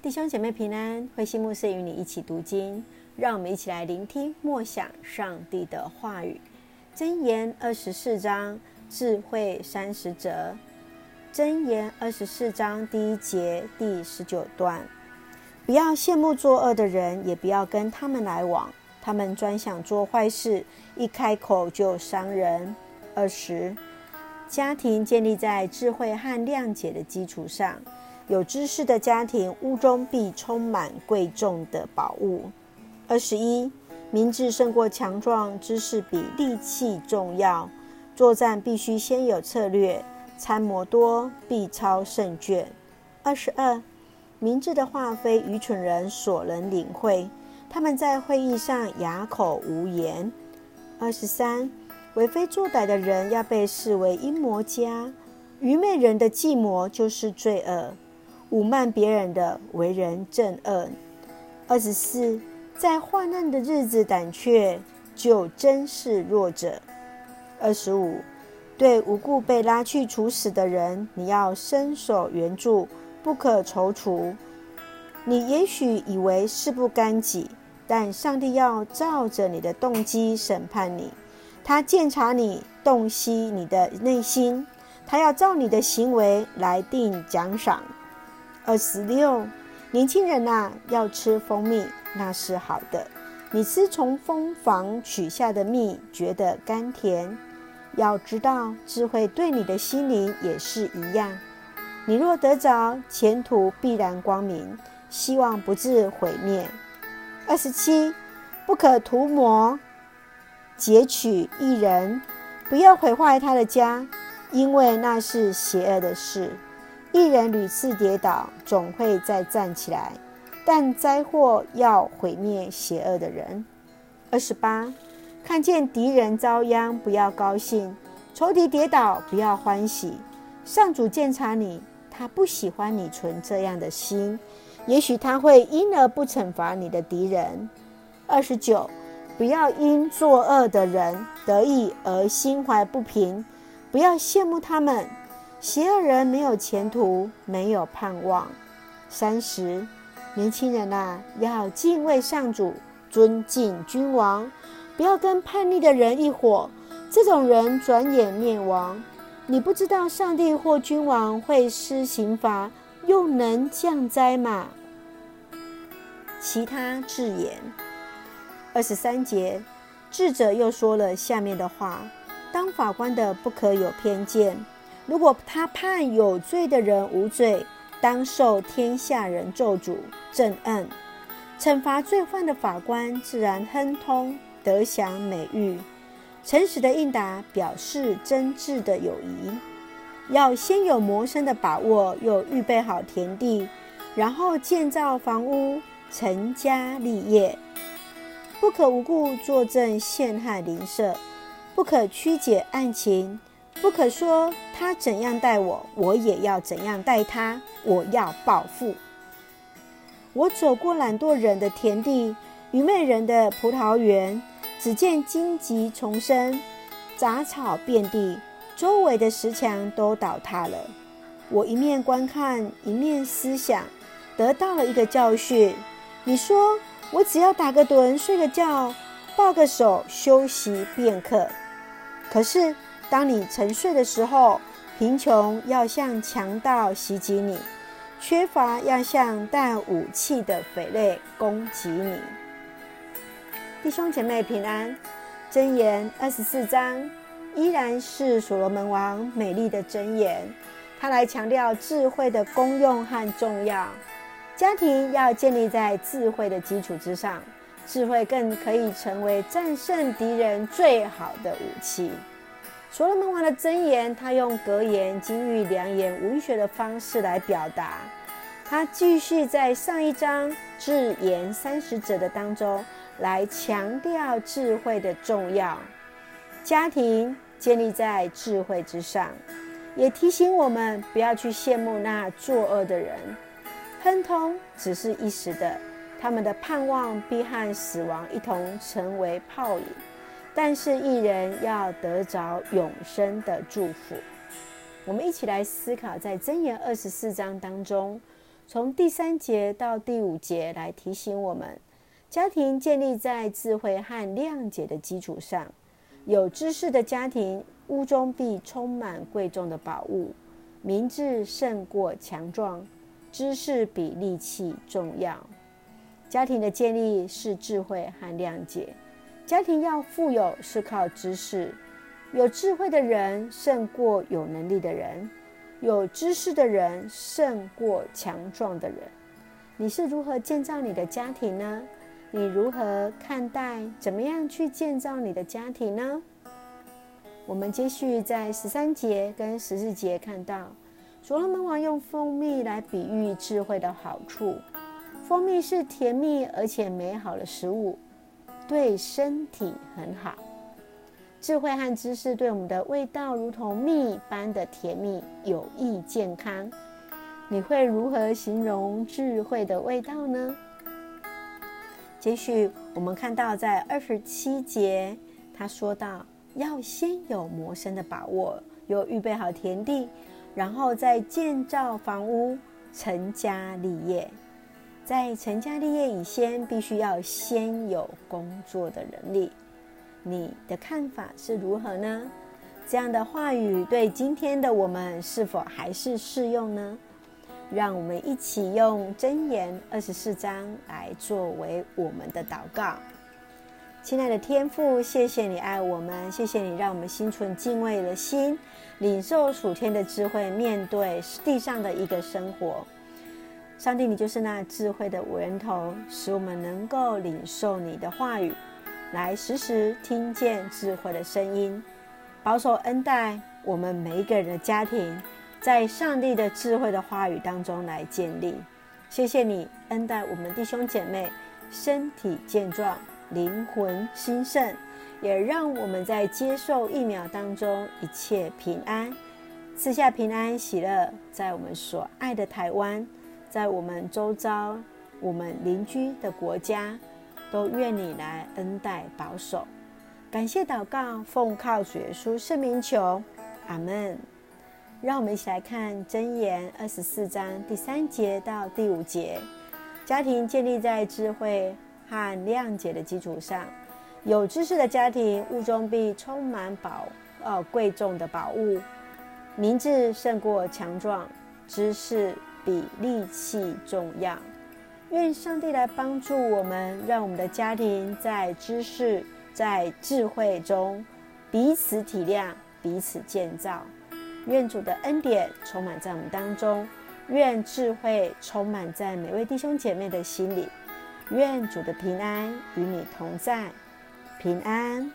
弟兄姐妹平安，慧馨牧师与你一起读经，让我们一起来聆听默想上帝的话语。箴言二十四章，智慧三十则。箴言二十四章第一节第十九段：不要羡慕作恶的人，也不要跟他们来往，他们专想做坏事，一开口就伤人。二十，家庭建立在智慧和谅解的基础上。有知识的家庭，屋中必充满贵重的宝物。二十一，明智胜过强壮，知识比利器重要。作战必须先有策略，参谋多必操胜券。二十二，明智的话非愚蠢人所能领会，他们在会议上哑口无言。二十三，为非作歹的人要被视为阴谋家，愚昧人的计谋就是罪恶。侮慢别人的为人正恶。二十四，在患难的日子胆怯，就真是弱者。二十五，对无故被拉去处死的人，你要伸手援助，不可踌躇。你也许以为事不干己，但上帝要照着你的动机审判你。他鉴察你，洞悉你的内心，他要照你的行为来定奖赏。二十六，年轻人呐、要吃蜂蜜，那是好的。你吃从蜂房取下的蜜，觉得甘甜。要知道，智慧对你的心灵也是一样。你若得着，前途必然光明，希望不致毁灭。二十七，不可涂抹、劫取一人，不要毁坏他的家，因为那是邪恶的事。一人屡次跌倒，总会再站起来，但灾祸要毁灭邪恶的人。二十八，看见敌人遭殃，不要高兴；仇敌跌倒，不要欢喜。上主鉴察你，他不喜欢你存这样的心，也许他会因而不惩罚你的敌人。二十九，不要因作恶的人得意而心怀不平，不要羡慕他们。邪恶人没有前途，没有盼望。三十，年轻人啊，要敬畏上主，尊敬君王，不要跟叛逆的人一伙，这种人转眼灭亡。你不知道上帝或君王会施刑罚，又能降灾吗？其他字眼。二十三节，智者又说了下面的话：当法官的不可有偏见。如果他判有罪的人无罪，当受天下人咒诅、震恨；惩罚罪犯的法官自然亨通，得享美誉。诚实的应答表示真挚的友谊。要先有谋生的把握，又预备好田地，然后建造房屋，成家立业。不可无故作证陷害邻舍，不可曲解案情。不可说他怎样待我，我也要怎样待他。我要报复。我走过懒惰人的田地，愚昧人的葡萄园，只见荆棘丛生，杂草遍地，周围的石墙都倒塌了。我一面观看，一面思想，得到了一个教训。你说我只要打个盹，睡个觉，抱个手，休息片刻。可是。当你沉睡的时候，贫穷要像强盗袭击你，缺乏要像带武器的匪类攻击你。弟兄姐妹平安，箴言二十四章依然是所罗门王美丽的箴言，他来强调智慧的功用和重要。家庭要建立在智慧的基础之上，智慧更可以成为战胜敌人最好的武器。所罗门王的箴言，他用格言、金玉良言、文学的方式来表达。他继续在上一章智言三十者的当中来强调智慧的重要。家庭建立在智慧之上，也提醒我们不要去羡慕那作恶的人。亨通只是一时的，他们的盼望必和死亡一同成为泡影。但是一人要得着永生的祝福。我们一起来思考，在箴言二十四章当中，从第三节到第五节来提醒我们：家庭建立在智慧和谅解的基础上。有知识的家庭，屋中必充满贵重的宝物。明智胜过强壮，知识比力气重要。家庭的建立是智慧和谅解。家庭要富有，是靠知识。有智慧的人胜过有能力的人，有知识的人胜过强壮的人。你是如何建造你的家庭呢？你如何看待？怎么样去建造你的家庭呢？我们继续在十三节跟十四节看到，所罗门王用蜂蜜来比喻智慧的好处。蜂蜜是甜蜜而且美好的食物，对身体很好。智慧和知识对我们的味道如同蜜般的甜蜜，有益健康。你会如何形容智慧的味道呢？继续，我们看到在二十七节，他说道。要先有谋生的把握，有预备好田地，然后再建造房屋，成家立业。在成家立业以前，必须要先有工作的能力。你的看法是如何呢？这样的话语对今天的我们是否还是适用呢？让我们一起用箴言二十四章来作为我们的祷告。亲爱的天父，谢谢你爱我们，谢谢你让我们心存敬畏的心，领受属天的智慧，面对地上的一个生活。上帝，你就是那智慧的源头，使我们能够领受你的话语，来时时听见智慧的声音，保守恩待我们每一个人的家庭，在上帝的智慧的话语当中来建立。谢谢你恩待我们弟兄姐妹，身体健壮。灵魂兴盛，也让我们在接受疫苗当中一切平安，赐下平安喜乐，在我们所爱的台湾，在我们周遭、我们邻居的国家，都愿你来恩待保守。感谢祷告，奉靠主耶稣圣名求，阿门。让我们一起来看箴言二十四章第三节到第五节，家庭建立在智慧。和谅解的基础上，有知识的家庭，物中必充满宝，呃，贵重的宝物。明智胜过强壮，知识比力气重要。愿上帝来帮助我们，让我们的家庭在知识、在智慧中彼此体谅、彼此建造。愿主的恩典充满在我们当中，愿智慧充满在每位弟兄姐妹的心里。愿主的平安与你同在，平安。